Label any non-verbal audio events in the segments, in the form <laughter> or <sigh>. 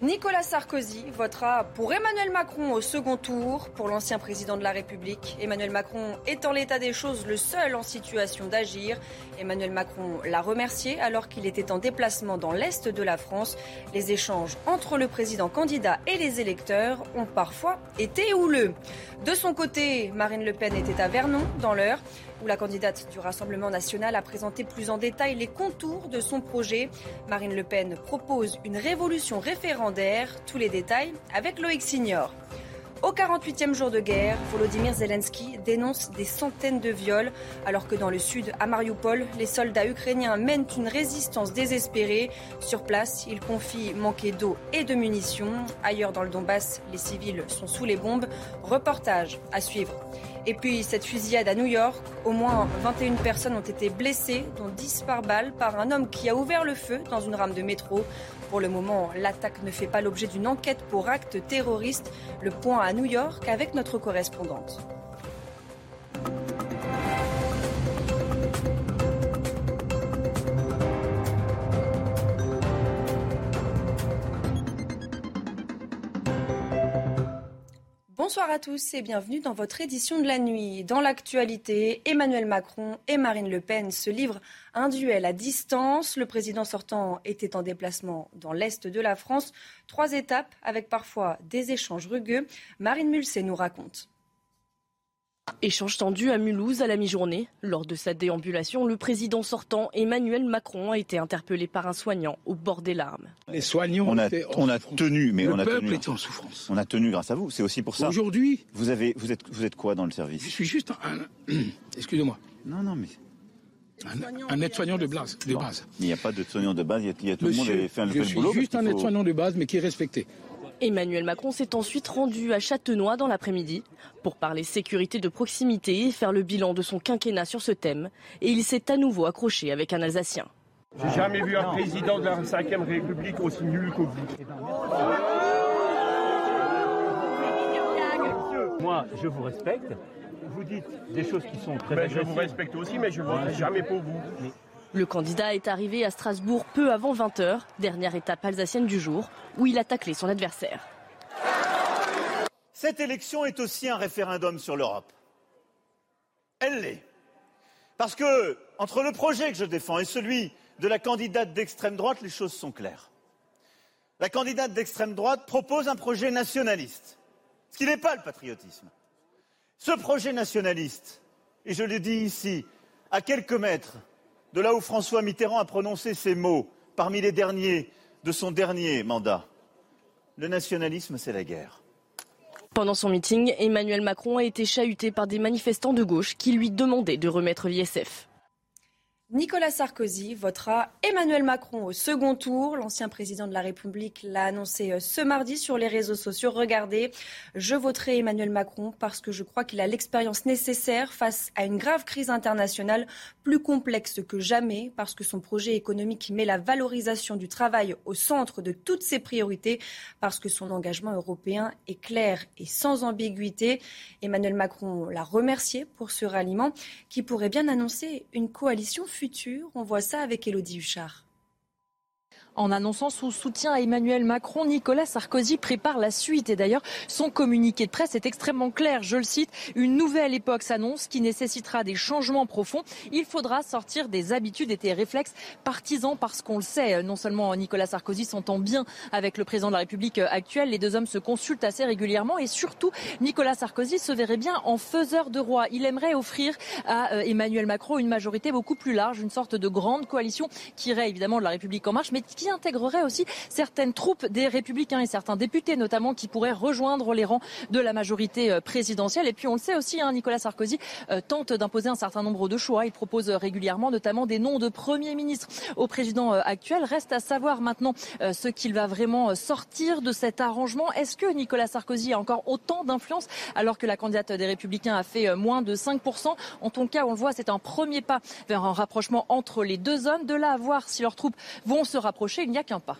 Nicolas Sarkozy votera pour Emmanuel Macron au second tour. Pour l'ancien président de la République, Emmanuel Macron est en l'état des choses le seul en situation d'agir. Emmanuel Macron l'a remercié alors qu'il était en déplacement dans l'Est de la France. Les échanges entre le président candidat et les électeurs ont parfois été houleux. De son côté, Marine Le Pen était à Vernon, dans l'heure où la candidate du Rassemblement national a présenté plus en détail les contours de son projet. Marine Le Pen propose une révolution référendaire. Tous les détails avec Loïc Signor. Au 48e jour de guerre, Volodymyr Zelensky dénonce des centaines de viols, alors que dans le sud, à Mariupol, les soldats ukrainiens mènent une résistance désespérée. Sur place, il confie manquer d'eau et de munitions. Ailleurs dans le Donbass, les civils sont sous les bombes. Reportage à suivre. Et puis cette fusillade à New York, au moins 21 personnes ont été blessées, dont 10 par balle, par un homme qui a ouvert le feu dans une rame de métro. Pour le moment, l'attaque ne fait pas l'objet d'une enquête pour acte terroriste. Le point à New York avec notre correspondante. Bonsoir à tous et bienvenue dans votre édition de la nuit. Dans l'actualité, Emmanuel Macron et Marine Le Pen se livrent un duel à distance. Le président sortant était en déplacement dans l'Est de la France. Trois étapes avec parfois des échanges rugueux. Marine Mulset nous raconte. Échange tendu à Mulhouse à la mi-journée. Lors de sa déambulation, le président sortant Emmanuel Macron a été interpellé par un soignant au bord des larmes. Les soignants on a, on a tenu, mais le on a peuple tenu. est en souffrance. On a tenu grâce à vous. C'est aussi pour ça. Aujourd'hui, Vous avez, vous êtes, vous êtes quoi dans le je service suis juste un, <clears throat> excusez-moi, Non, non, mais un, un aide-soignant de base. De base. il n'y a pas de soignant de base. Il y a, il y a tout le monde avait fait un je suis boulot. juste un faut- aide-soignant de base, mais qui est respecté. Emmanuel Macron s'est ensuite rendu à Châtenois dans l'après-midi pour parler sécurité de proximité et faire le bilan de son quinquennat sur ce thème. Et il s'est à nouveau accroché avec un Alsacien. J'ai jamais vu un président de la 5ème République aussi nul que vous. Moi, je vous respecte. Vous dites des choses qui sont très Ben, je vous respecte aussi, mais je ne voterai jamais pour vous. Le candidat est arrivé à Strasbourg peu avant 20h, dernière étape alsacienne du jour, où il a taclé son adversaire. Cette élection est aussi un référendum sur l'Europe. Elle l'est. Parce que, entre le projet que je défends et celui de la candidate d'extrême droite, les choses sont claires. La candidate d'extrême droite propose un projet nationaliste, ce qui n'est pas le patriotisme. Ce projet nationaliste, et je le dis ici, à quelques mètres de là où François Mitterrand a prononcé ces mots parmi les derniers de son dernier mandat, le nationalisme, c'est la guerre. Pendant son meeting, Emmanuel Macron a été chahuté par des manifestants de gauche qui lui demandaient de remettre l'ISF. Nicolas Sarkozy votera Emmanuel Macron au second tour. L'ancien président de la République l'a annoncé euh, ce mardi sur les réseaux sociaux. Regardez, je voterai Emmanuel Macron parce que je crois qu'il a l'expérience nécessaire face à une grave crise internationale plus complexe que jamais, parce que son projet économique met la valorisation du travail au centre de toutes ses priorités, parce que son engagement européen est clair et sans ambiguïté. Emmanuel Macron l'a remercié pour ce ralliement qui pourrait bien annoncer une coalition. On voit ça avec Elodie Huchard. En annonçant son soutien à Emmanuel Macron, Nicolas Sarkozy prépare la suite. Et d'ailleurs, son communiqué de presse est extrêmement clair. Je le cite, une nouvelle époque s'annonce qui nécessitera des changements profonds. Il faudra sortir des habitudes et des réflexes partisans parce qu'on le sait, non seulement Nicolas Sarkozy s'entend bien avec le président de la République actuel, les deux hommes se consultent assez régulièrement et surtout, Nicolas Sarkozy se verrait bien en faiseur de roi. Il aimerait offrir à euh, Emmanuel Macron une majorité beaucoup plus large, une sorte de grande coalition qui irait évidemment de la République en marche, intégrerait aussi certaines troupes des républicains et certains députés notamment qui pourraient rejoindre les rangs de la majorité euh, présidentielle. Et puis on le sait aussi, hein, Nicolas Sarkozy euh, tente d'imposer un certain nombre de choix. Il propose régulièrement notamment des noms de premiers ministres au président euh, actuel. Reste à savoir maintenant ce qu'il va vraiment sortir de cet arrangement. Est-ce que Nicolas Sarkozy a encore autant d'influence alors que la candidate des Républicains a fait moins de 5% En tout cas, on le voit, c'est un premier pas vers un rapprochement entre les deux hommes. De là à voir si leurs troupes vont se rapprocher, il n'y a qu'un pas.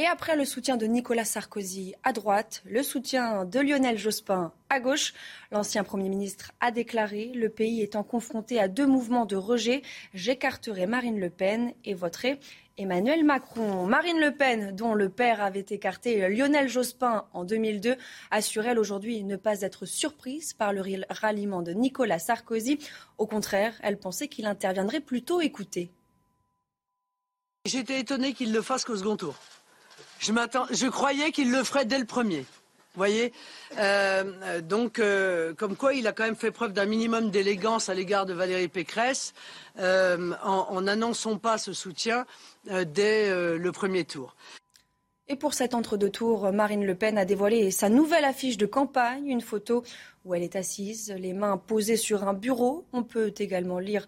Et après le soutien de Nicolas Sarkozy à droite, le soutien de Lionel Jospin à gauche, l'ancien Premier ministre a déclaré Le pays étant confronté à deux mouvements de rejet, j'écarterai Marine Le Pen et voterai Emmanuel Macron. Marine Le Pen, dont le père avait écarté Lionel Jospin en 2002, assure elle aujourd'hui ne pas être surprise par le ralliement de Nicolas Sarkozy. Au contraire, elle pensait qu'il interviendrait plutôt écouté. J'étais étonné qu'il le fasse qu'au second tour. Je, je croyais qu'il le ferait dès le premier. Vous voyez euh, Donc, euh, comme quoi, il a quand même fait preuve d'un minimum d'élégance à l'égard de Valérie Pécresse euh, en n'annonçant pas ce soutien dès le premier tour. Et pour cet entre-deux tours, Marine Le Pen a dévoilé sa nouvelle affiche de campagne, une photo où elle est assise, les mains posées sur un bureau. On peut également lire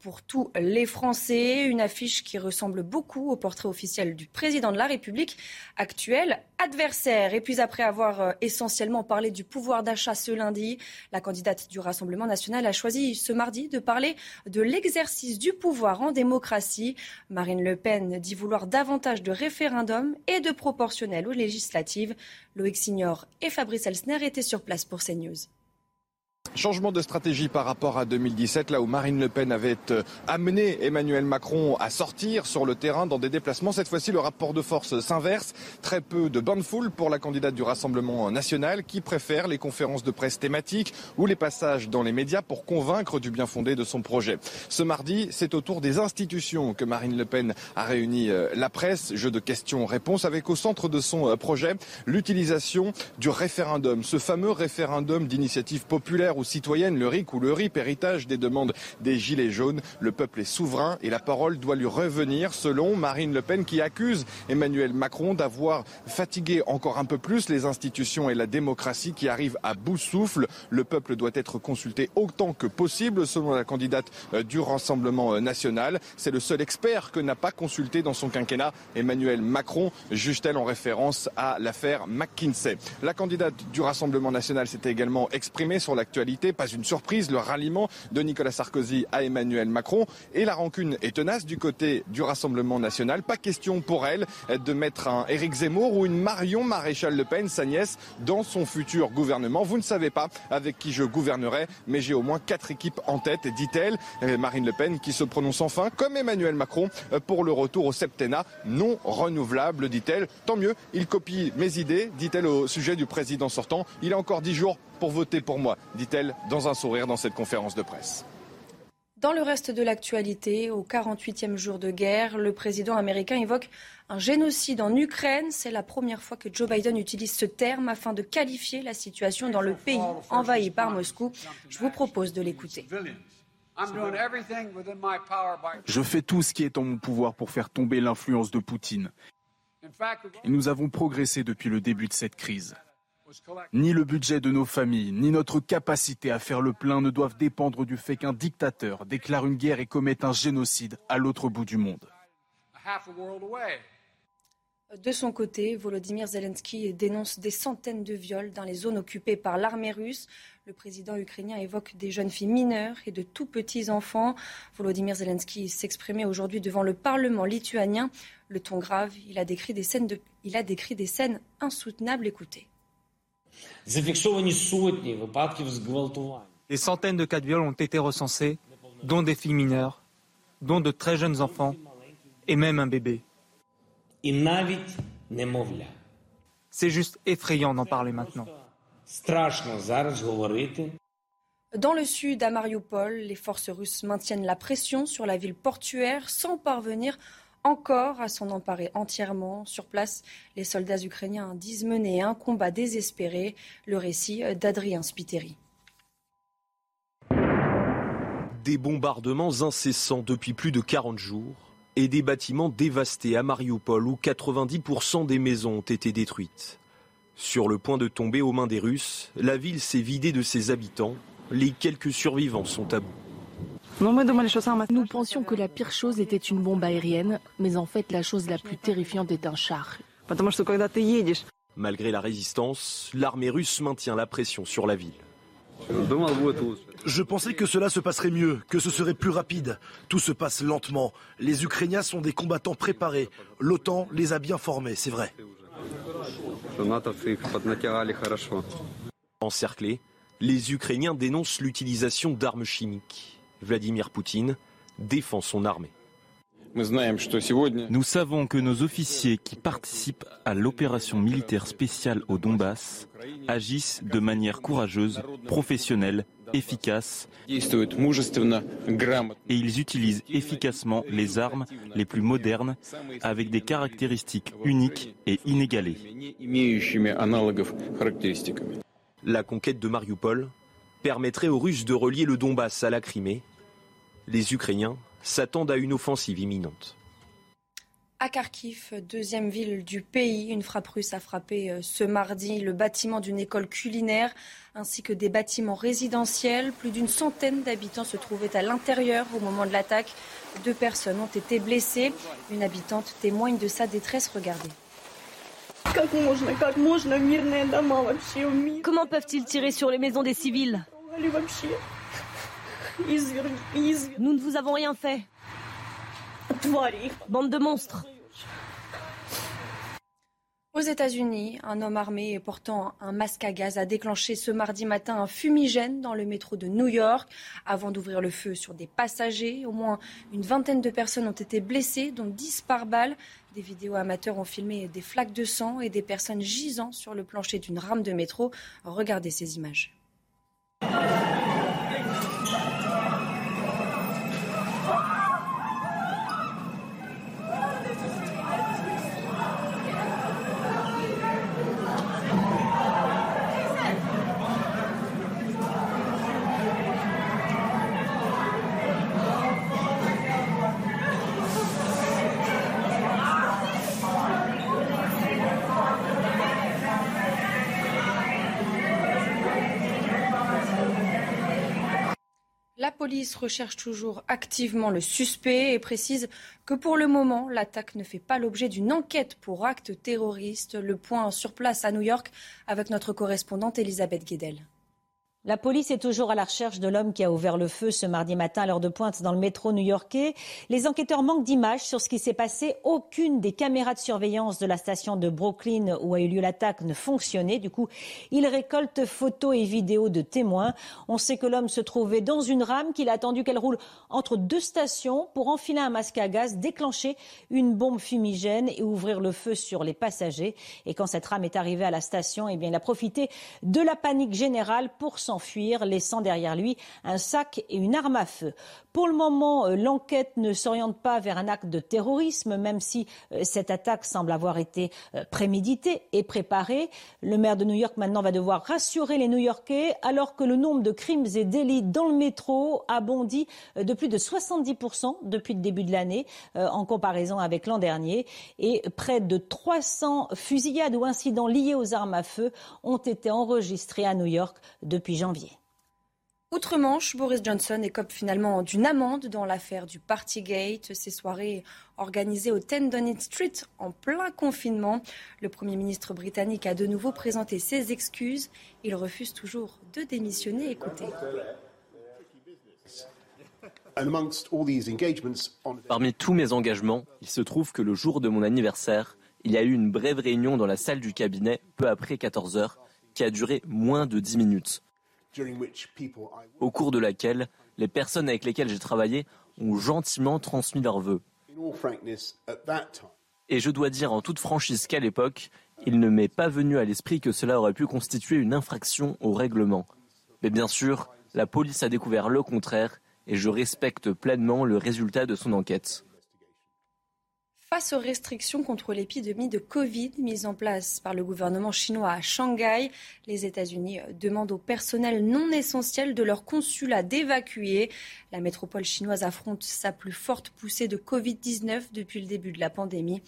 pour tous les Français une affiche qui ressemble beaucoup au portrait officiel du président de la République, actuel adversaire. Et puis après avoir euh, essentiellement parlé du pouvoir d'achat ce lundi, la candidate du Rassemblement national a choisi ce mardi de parler de l'exercice du pouvoir en démocratie. Marine Le Pen dit vouloir davantage de référendums et de proportionnels aux législatives. Loïc Signor et Fabrice Elsner étaient sur place pour CNews. Changement de stratégie par rapport à 2017, là où Marine Le Pen avait euh, amené Emmanuel Macron à sortir sur le terrain dans des déplacements. Cette fois-ci, le rapport de force s'inverse. Très peu de bonne foule pour la candidate du Rassemblement national qui préfère les conférences de presse thématiques ou les passages dans les médias pour convaincre du bien fondé de son projet. Ce mardi, c'est au tour des institutions que Marine Le Pen a réuni euh, la presse. Jeu de questions-réponses avec au centre de son euh, projet l'utilisation du référendum, ce fameux référendum d'initiative populaire ou citoyenne, le RIC ou le RIP, héritage des demandes des Gilets jaunes. Le peuple est souverain et la parole doit lui revenir, selon Marine Le Pen, qui accuse Emmanuel Macron d'avoir fatigué encore un peu plus les institutions et la démocratie qui arrivent à bout souffle. Le peuple doit être consulté autant que possible, selon la candidate euh, du Rassemblement euh, national. C'est le seul expert que n'a pas consulté dans son quinquennat Emmanuel Macron, juge-t-elle en référence à l'affaire McKinsey. La candidate du Rassemblement national s'était également exprimée sur l'actualité pas une surprise, le ralliement de Nicolas Sarkozy à Emmanuel Macron. Et la rancune est tenace du côté du Rassemblement national. Pas question pour elle de mettre un Éric Zemmour ou une Marion Maréchal Le Pen, sa nièce, dans son futur gouvernement. Vous ne savez pas avec qui je gouvernerai, mais j'ai au moins quatre équipes en tête, dit-elle. Marine Le Pen qui se prononce enfin, comme Emmanuel Macron, pour le retour au septennat non renouvelable, dit-elle. Tant mieux, il copie mes idées, dit-elle au sujet du président sortant. Il a encore dix jours pour voter pour moi, dit-elle dans un sourire dans cette conférence de presse. Dans le reste de l'actualité, au 48e jour de guerre, le président américain évoque un génocide en Ukraine. C'est la première fois que Joe Biden utilise ce terme afin de qualifier la situation dans le pays envahi par Moscou. Je vous propose de l'écouter. Je fais tout ce qui est en mon pouvoir pour faire tomber l'influence de Poutine. Et nous avons progressé depuis le début de cette crise. Ni le budget de nos familles, ni notre capacité à faire le plein ne doivent dépendre du fait qu'un dictateur déclare une guerre et commette un génocide à l'autre bout du monde. De son côté, Volodymyr Zelensky dénonce des centaines de viols dans les zones occupées par l'armée russe. Le président ukrainien évoque des jeunes filles mineures et de tout petits enfants. Volodymyr Zelensky s'exprimait aujourd'hui devant le Parlement lituanien. Le ton grave, il a décrit des scènes, il a décrit des scènes insoutenables. Écoutez. Des centaines de cas de viol ont été recensés, dont des filles mineures, dont de très jeunes enfants et même un bébé. C'est juste effrayant d'en parler maintenant. Dans le sud, à Mariupol, les forces russes maintiennent la pression sur la ville portuaire sans parvenir encore à s'en emparer entièrement. Sur place, les soldats ukrainiens disent mener un combat désespéré. Le récit d'Adrien Spiteri. Des bombardements incessants depuis plus de 40 jours et des bâtiments dévastés à Mariupol où 90% des maisons ont été détruites. Sur le point de tomber aux mains des Russes, la ville s'est vidée de ses habitants. Les quelques survivants sont à bout. Nous pensions que la pire chose était une bombe aérienne, mais en fait la chose la plus terrifiante est un char. Malgré la résistance, l'armée russe maintient la pression sur la ville. Je pensais que cela se passerait mieux, que ce serait plus rapide. Tout se passe lentement. Les Ukrainiens sont des combattants préparés. L'OTAN les a bien formés, c'est vrai. Encerclés, les Ukrainiens dénoncent l'utilisation d'armes chimiques. Vladimir Poutine défend son armée. Nous savons que nos officiers qui participent à l'opération militaire spéciale au Donbass agissent de manière courageuse, professionnelle, efficace et ils utilisent efficacement les armes les plus modernes avec des caractéristiques uniques et inégalées. La conquête de Mariupol permettrait aux Russes de relier le Donbass à la Crimée. Les Ukrainiens s'attendent à une offensive imminente. À Kharkiv, deuxième ville du pays, une frappe russe a frappé euh, ce mardi le bâtiment d'une école culinaire ainsi que des bâtiments résidentiels. Plus d'une centaine d'habitants se trouvaient à l'intérieur au moment de l'attaque. Deux personnes ont été blessées. Une habitante témoigne de sa détresse. Regardez. Comment peuvent-ils tirer sur les maisons des civils? Nous ne vous avons rien fait. Bande de monstres. Aux États-Unis, un homme armé portant un masque à gaz a déclenché ce mardi matin un fumigène dans le métro de New York avant d'ouvrir le feu sur des passagers. Au moins une vingtaine de personnes ont été blessées, dont 10 par balle. Des vidéos amateurs ont filmé des flaques de sang et des personnes gisant sur le plancher d'une rame de métro. Regardez ces images. La police recherche toujours activement le suspect et précise que pour le moment, l'attaque ne fait pas l'objet d'une enquête pour acte terroriste. Le point sur place à New York avec notre correspondante Elisabeth Guedel. La police est toujours à la recherche de l'homme qui a ouvert le feu ce mardi matin à l'heure de pointe dans le métro new-yorkais. Les enquêteurs manquent d'images sur ce qui s'est passé. Aucune des caméras de surveillance de la station de Brooklyn où a eu lieu l'attaque ne fonctionnait. Du coup, ils récoltent photos et vidéos de témoins. On sait que l'homme se trouvait dans une rame, qu'il a attendu qu'elle roule entre deux stations pour enfiler un masque à gaz, déclencher une bombe fumigène et ouvrir le feu sur les passagers. Et quand cette rame est arrivée à la station, eh bien, il a profité de la panique générale pour s'enfuir s'enfuir, laissant derrière lui un sac et une arme à feu. Pour le moment, euh, l'enquête ne s'oriente pas vers un acte de terrorisme, même si euh, cette attaque semble avoir été euh, préméditée et préparée. Le maire de New York maintenant va devoir rassurer les New-Yorkais alors que le nombre de crimes et délits dans le métro a bondi de plus de 70% depuis le début de l'année en comparaison avec l'an dernier et près de 300 fusillades ou incidents liés aux armes à feu ont été enregistrés à New York depuis janvier. Outre-Manche, Boris Johnson écope finalement d'une amende dans l'affaire du Partygate. Ces soirées organisées au 10 Downing Street en plein confinement. Le Premier ministre britannique a de nouveau présenté ses excuses. Il refuse toujours de démissionner. Écoutez. Parmi tous mes engagements, il se trouve que le jour de mon anniversaire, il y a eu une brève réunion dans la salle du cabinet peu après 14 heures qui a duré moins de 10 minutes au cours de laquelle les personnes avec lesquelles j'ai travaillé ont gentiment transmis leurs vœux. Et je dois dire en toute franchise qu'à l'époque, il ne m'est pas venu à l'esprit que cela aurait pu constituer une infraction au règlement. Mais bien sûr, la police a découvert le contraire et je respecte pleinement le résultat de son enquête. Face aux restrictions contre l'épidémie de Covid mises en place par le gouvernement chinois à Shanghai, les États-Unis demandent au personnel non essentiel de leur consulat d'évacuer. La métropole chinoise affronte sa plus forte poussée de Covid-19 depuis le début de la pandémie.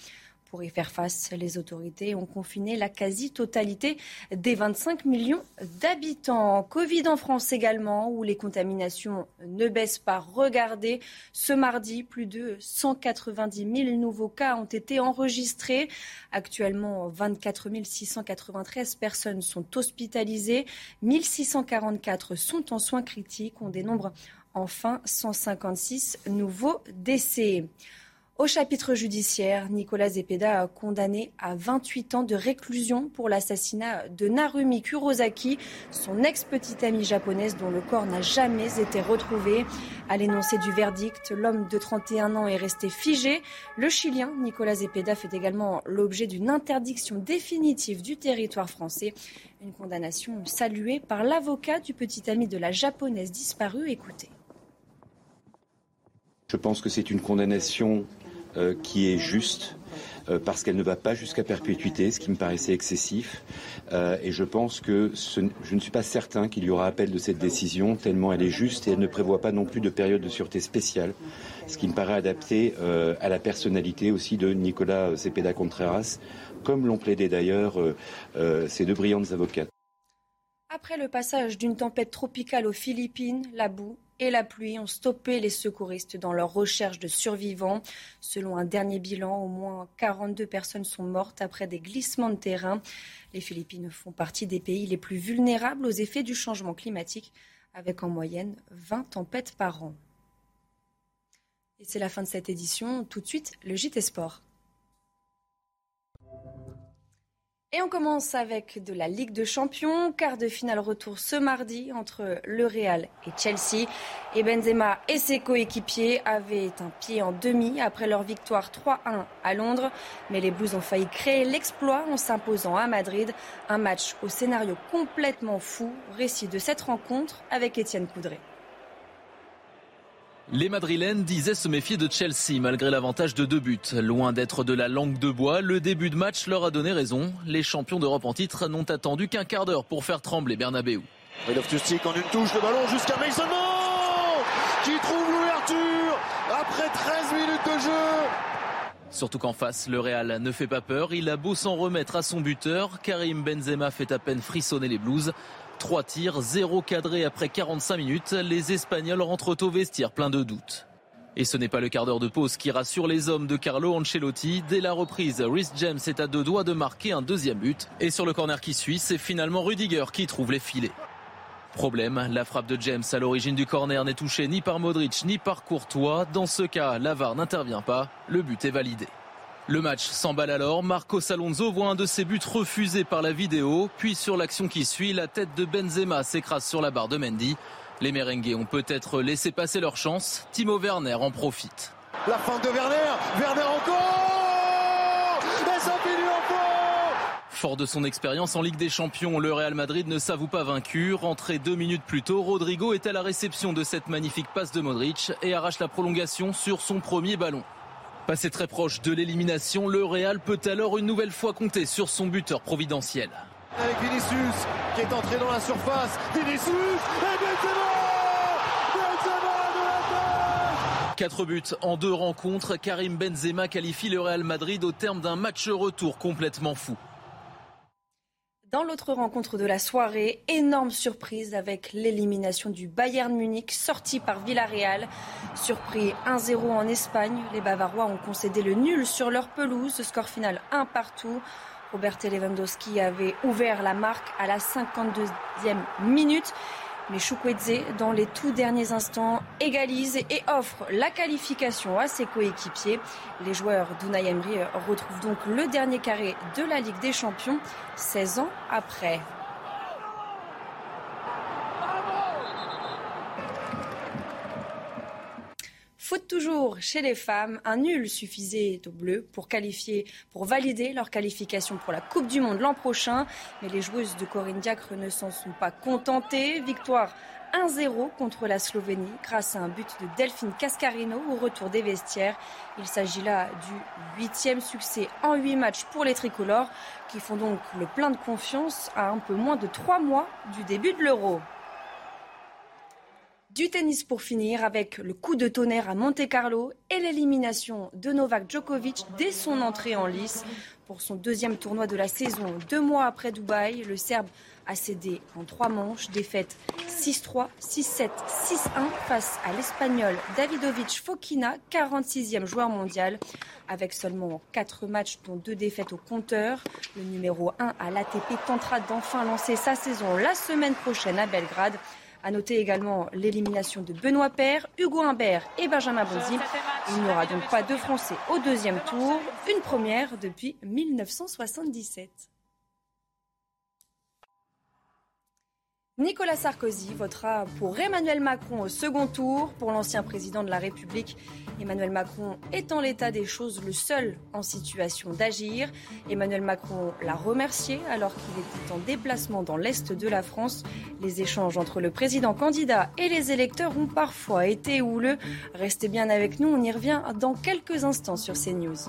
Pour y faire face, les autorités ont confiné la quasi-totalité des 25 millions d'habitants. Covid en France également, où les contaminations ne baissent pas. Regardez, ce mardi, plus de 190 000 nouveaux cas ont été enregistrés. Actuellement, 24 693 personnes sont hospitalisées, 1644 sont en soins critiques. On dénombre enfin 156 nouveaux décès. Au chapitre judiciaire, Nicolas Zepeda a condamné à 28 ans de réclusion pour l'assassinat de Narumi Kurosaki, son ex-petite amie japonaise dont le corps n'a jamais été retrouvé. À l'énoncé du verdict, l'homme de 31 ans est resté figé. Le Chilien Nicolas Zepeda fait également l'objet d'une interdiction définitive du territoire français. Une condamnation saluée par l'avocat du petit ami de la japonaise disparue. Écoutez. Je pense que c'est une condamnation euh, qui est juste euh, parce qu'elle ne va pas jusqu'à perpétuité, ce qui me paraissait excessif. Euh, et je pense que je ne suis pas certain qu'il y aura appel de cette décision, tellement elle est juste et elle ne prévoit pas non plus de période de sûreté spéciale, ce qui me paraît adapté à la personnalité aussi de Nicolas Cepeda Contreras, comme l'ont plaidé d'ailleurs ces deux brillantes avocates. Après le passage d'une tempête tropicale aux Philippines, la boue et la pluie ont stoppé les secouristes dans leur recherche de survivants. Selon un dernier bilan, au moins 42 personnes sont mortes après des glissements de terrain. Les Philippines font partie des pays les plus vulnérables aux effets du changement climatique, avec en moyenne 20 tempêtes par an. Et c'est la fin de cette édition. Tout de suite, le JT Sport. Et on commence avec de la Ligue de Champions. Quart de finale retour ce mardi entre le Real et Chelsea. Et Benzema et ses coéquipiers avaient un pied en demi après leur victoire 3-1 à Londres. Mais les Blues ont failli créer l'exploit en s'imposant à Madrid. Un match au scénario complètement fou. Récit de cette rencontre avec Étienne Coudray. Les Madrilènes disaient se méfier de Chelsea malgré l'avantage de deux buts. Loin d'être de la langue de bois, le début de match leur a donné raison. Les champions d'Europe en titre n'ont attendu qu'un quart d'heure pour faire trembler Bernabeu. Loftus-Cheek en une touche, le ballon jusqu'à Mason qui trouve l'ouverture après 13 minutes de jeu. Surtout qu'en face, le Real ne fait pas peur. Il a beau s'en remettre à son buteur. Karim Benzema fait à peine frissonner les Blues. Trois tirs, zéro cadré après 45 minutes. Les Espagnols rentrent au vestiaire plein de doutes. Et ce n'est pas le quart d'heure de pause qui rassure les hommes de Carlo Ancelotti. Dès la reprise, Rhys James est à deux doigts de marquer un deuxième but. Et sur le corner qui suit, c'est finalement Rudiger qui trouve les filets. Problème, la frappe de James à l'origine du corner n'est touchée ni par Modric ni par Courtois. Dans ce cas, l'avare n'intervient pas. Le but est validé. Le match s'emballe alors. Marcos Alonso voit un de ses buts refusé par la vidéo. Puis sur l'action qui suit, la tête de Benzema s'écrase sur la barre de Mendy. Les merengues ont peut-être laissé passer leur chance. Timo Werner en profite. La fin de Werner. Werner encore Et ça finit encore Fort de son expérience en Ligue des Champions, le Real Madrid ne s'avoue pas vaincu. Rentré deux minutes plus tôt, Rodrigo est à la réception de cette magnifique passe de Modric et arrache la prolongation sur son premier ballon. Passé très proche de l'élimination, le Real peut alors une nouvelle fois compter sur son buteur providentiel. Avec Vinicius qui est entré dans la surface. Vinicius et Benzema Quatre buts en deux rencontres. Karim Benzema qualifie le Real Madrid au terme d'un match retour complètement fou. Dans l'autre rencontre de la soirée, énorme surprise avec l'élimination du Bayern Munich sorti par Villarreal. Surpris 1-0 en Espagne, les Bavarois ont concédé le nul sur leur pelouse, score final 1 partout. Robert Lewandowski avait ouvert la marque à la 52e minute. Mais Chukwueze, dans les tout derniers instants, égalise et offre la qualification à ses coéquipiers. Les joueurs d'Unai Emery retrouvent donc le dernier carré de la Ligue des Champions 16 ans après. Toujours chez les femmes, un nul suffisait aux Bleus pour qualifier, pour valider leur qualification pour la Coupe du Monde l'an prochain. Mais les joueuses de Corinne Diacre ne s'en sont pas contentées. Victoire 1-0 contre la Slovénie grâce à un but de Delphine Cascarino au retour des vestiaires. Il s'agit là du huitième succès en huit matchs pour les tricolores qui font donc le plein de confiance à un peu moins de trois mois du début de l'Euro. Du tennis pour finir avec le coup de tonnerre à Monte-Carlo et l'élimination de Novak Djokovic dès son entrée en lice pour son deuxième tournoi de la saison. Deux mois après Dubaï, le Serbe a cédé en trois manches, défaite 6-3, 6-7, 6-1 face à l'Espagnol Davidovic Fokina, 46e joueur mondial. Avec seulement quatre matchs dont deux défaites au compteur, le numéro 1 à l'ATP tentera d'enfin lancer sa saison la semaine prochaine à Belgrade. À noter également l'élimination de Benoît Paire, Hugo Humbert et Benjamin Bonzi. Il n'y aura donc pas de Français au deuxième tour, une première depuis 1977. Nicolas Sarkozy votera pour Emmanuel Macron au second tour. Pour l'ancien président de la République, Emmanuel Macron est en l'état des choses le seul en situation d'agir. Emmanuel Macron l'a remercié alors qu'il était en déplacement dans l'Est de la France. Les échanges entre le président candidat et les électeurs ont parfois été houleux. Restez bien avec nous, on y revient dans quelques instants sur CNews.